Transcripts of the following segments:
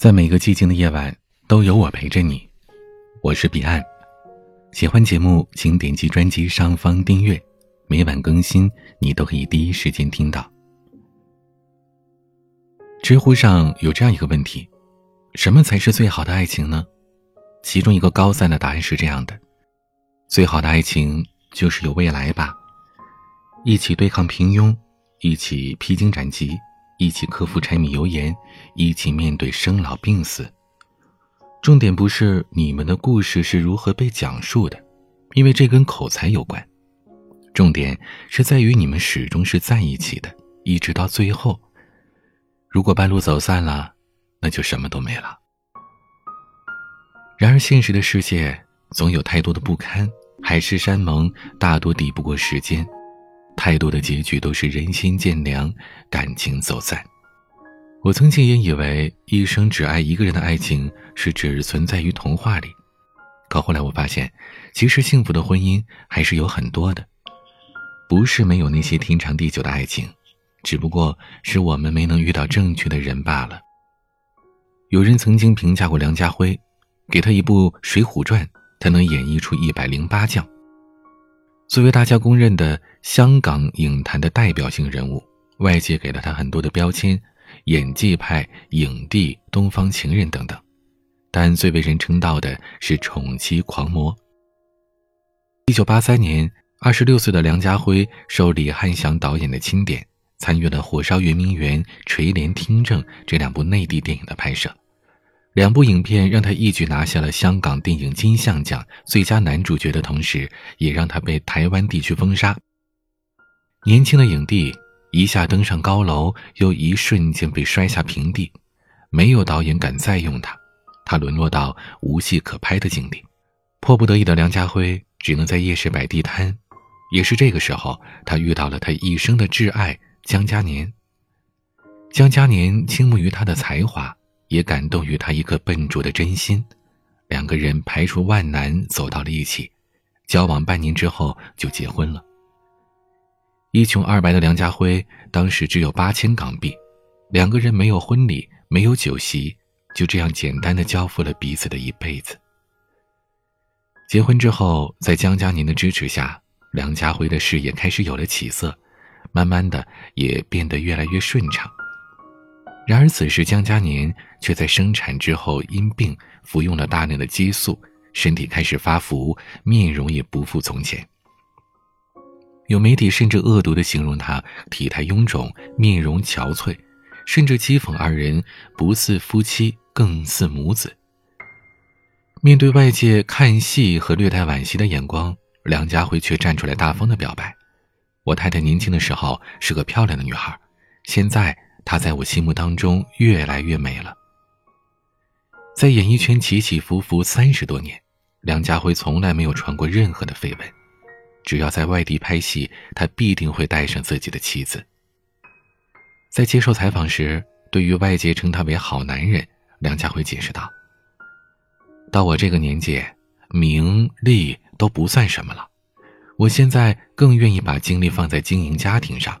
在每个寂静的夜晚，都有我陪着你。我是彼岸。喜欢节目，请点击专辑上方订阅，每晚更新，你都可以第一时间听到。知乎上有这样一个问题：什么才是最好的爱情呢？其中一个高赞的答案是这样的：最好的爱情就是有未来吧，一起对抗平庸，一起披荆斩棘。一起克服柴米油盐，一起面对生老病死。重点不是你们的故事是如何被讲述的，因为这跟口才有关。重点是在于你们始终是在一起的，一直到最后。如果半路走散了，那就什么都没了。然而现实的世界总有太多的不堪，海誓山盟大多抵不过时间。太多的结局都是人心渐凉，感情走散。我曾经也以为一生只爱一个人的爱情是只存在于童话里，可后来我发现，其实幸福的婚姻还是有很多的，不是没有那些天长地久的爱情，只不过是我们没能遇到正确的人罢了。有人曾经评价过梁家辉，给他一部《水浒传》，他能演绎出一百零八将。作为大家公认的香港影坛的代表性人物，外界给了他很多的标签：演技派、影帝、东方情人等等。但最为人称道的是宠妻狂魔。一九八三年，二十六岁的梁家辉受李汉祥导演的钦点，参与了《火烧圆明园》《垂帘听政》这两部内地电影的拍摄。两部影片让他一举拿下了香港电影金像奖最佳男主角的同时，也让他被台湾地区封杀。年轻的影帝一下登上高楼，又一瞬间被摔下平地，没有导演敢再用他，他沦落到无戏可拍的境地。迫不得已的梁家辉只能在夜市摆地摊。也是这个时候，他遇到了他一生的挚爱江嘉年。江嘉年倾慕于他的才华。也感动于他一颗笨拙的真心，两个人排除万难走到了一起，交往半年之后就结婚了。一穷二白的梁家辉当时只有八千港币，两个人没有婚礼，没有酒席，就这样简单的交付了彼此的一辈子。结婚之后，在江嘉宁的支持下，梁家辉的事业开始有了起色，慢慢的也变得越来越顺畅。然而，此时江嘉年却在生产之后因病服用了大量的激素，身体开始发福，面容也不复从前。有媒体甚至恶毒地形容他体态臃肿，面容憔悴，甚至讥讽二人不似夫妻，更似母子。面对外界看戏和略带惋惜的眼光，梁家辉却站出来大方地表白：“我太太年轻的时候是个漂亮的女孩，现在……”她在我心目当中越来越美了。在演艺圈起起伏伏三十多年，梁家辉从来没有传过任何的绯闻。只要在外地拍戏，他必定会带上自己的妻子。在接受采访时，对于外界称他为好男人，梁家辉解释道：“到我这个年纪，名利都不算什么了。我现在更愿意把精力放在经营家庭上。”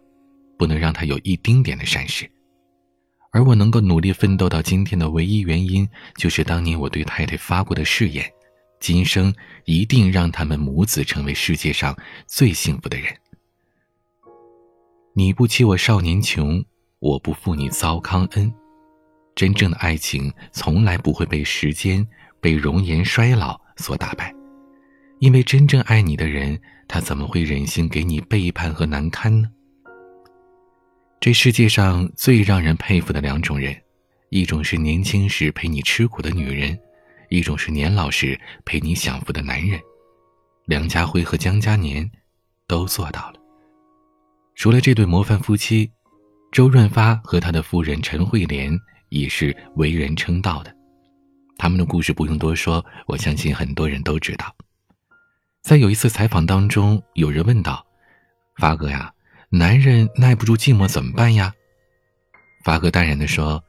不能让他有一丁点的闪失，而我能够努力奋斗到今天的唯一原因，就是当年我对太太发过的誓言：今生一定让他们母子成为世界上最幸福的人。你不欺我少年穷，我不负你糟糠恩。真正的爱情从来不会被时间、被容颜衰老所打败，因为真正爱你的人，他怎么会忍心给你背叛和难堪呢？这世界上最让人佩服的两种人，一种是年轻时陪你吃苦的女人，一种是年老时陪你享福的男人。梁家辉和江嘉年都做到了。除了这对模范夫妻，周润发和他的夫人陈慧莲也是为人称道的。他们的故事不用多说，我相信很多人都知道。在有一次采访当中，有人问道：“发哥呀。”男人耐不住寂寞怎么办呀？发哥淡然的说：“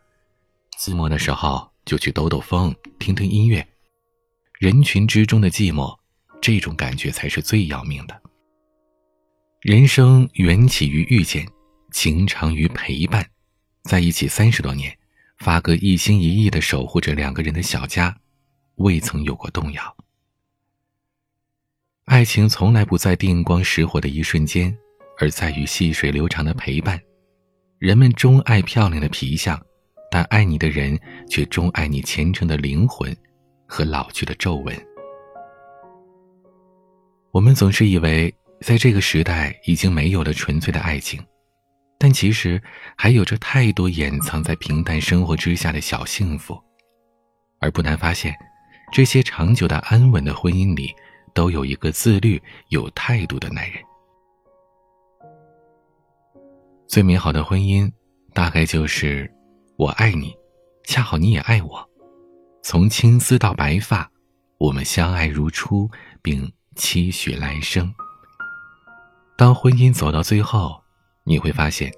寂寞的时候就去兜兜风，听听音乐。人群之中的寂寞，这种感觉才是最要命的。人生缘起于遇见，情长于陪伴，在一起三十多年，发哥一心一意的守护着两个人的小家，未曾有过动摇。爱情从来不在电光石火的一瞬间，而在于细水流长的陪伴。人们钟爱漂亮的皮相，但爱你的人却钟爱你虔诚的灵魂和老去的皱纹。我们总是以为，在这个时代已经没有了纯粹的爱情。但其实还有着太多掩藏在平淡生活之下的小幸福，而不难发现，这些长久的安稳的婚姻里，都有一个自律、有态度的男人。最美好的婚姻，大概就是我爱你，恰好你也爱我，从青丝到白发，我们相爱如初，并期许来生。当婚姻走到最后。你会发现，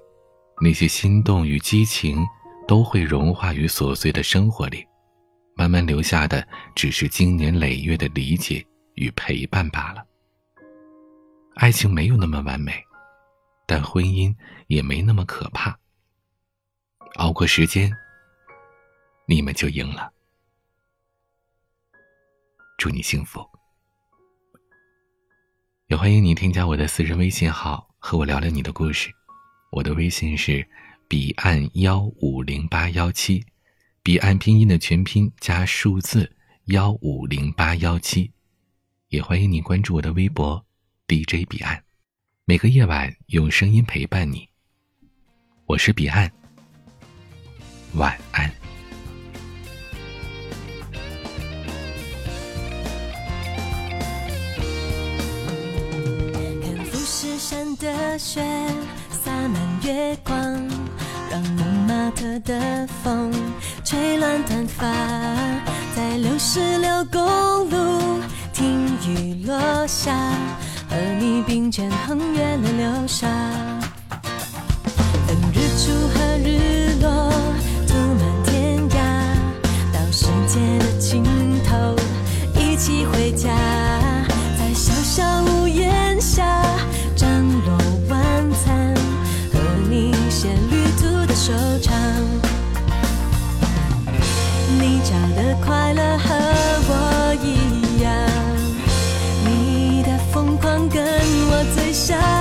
那些心动与激情都会融化于琐碎的生活里，慢慢留下的只是经年累月的理解与陪伴罢了。爱情没有那么完美，但婚姻也没那么可怕。熬过时间，你们就赢了。祝你幸福。也欢迎你添加我的私人微信号，和我聊聊你的故事。我的微信是彼岸幺五零八幺七，彼岸拼音的全拼加数字幺五零八幺七，也欢迎你关注我的微博 DJ 彼岸，每个夜晚用声音陪伴你。我是彼岸，晚安。看富士山的雪。洒满月光，让蒙马特的风吹乱短发，在六十六公路听雨落下，并肩横越了流沙，等日出和日落涂满天涯，到世界的尽头一起回家，在小小屋檐下。张罗晚餐，和你写旅途的收场，你找的快乐下。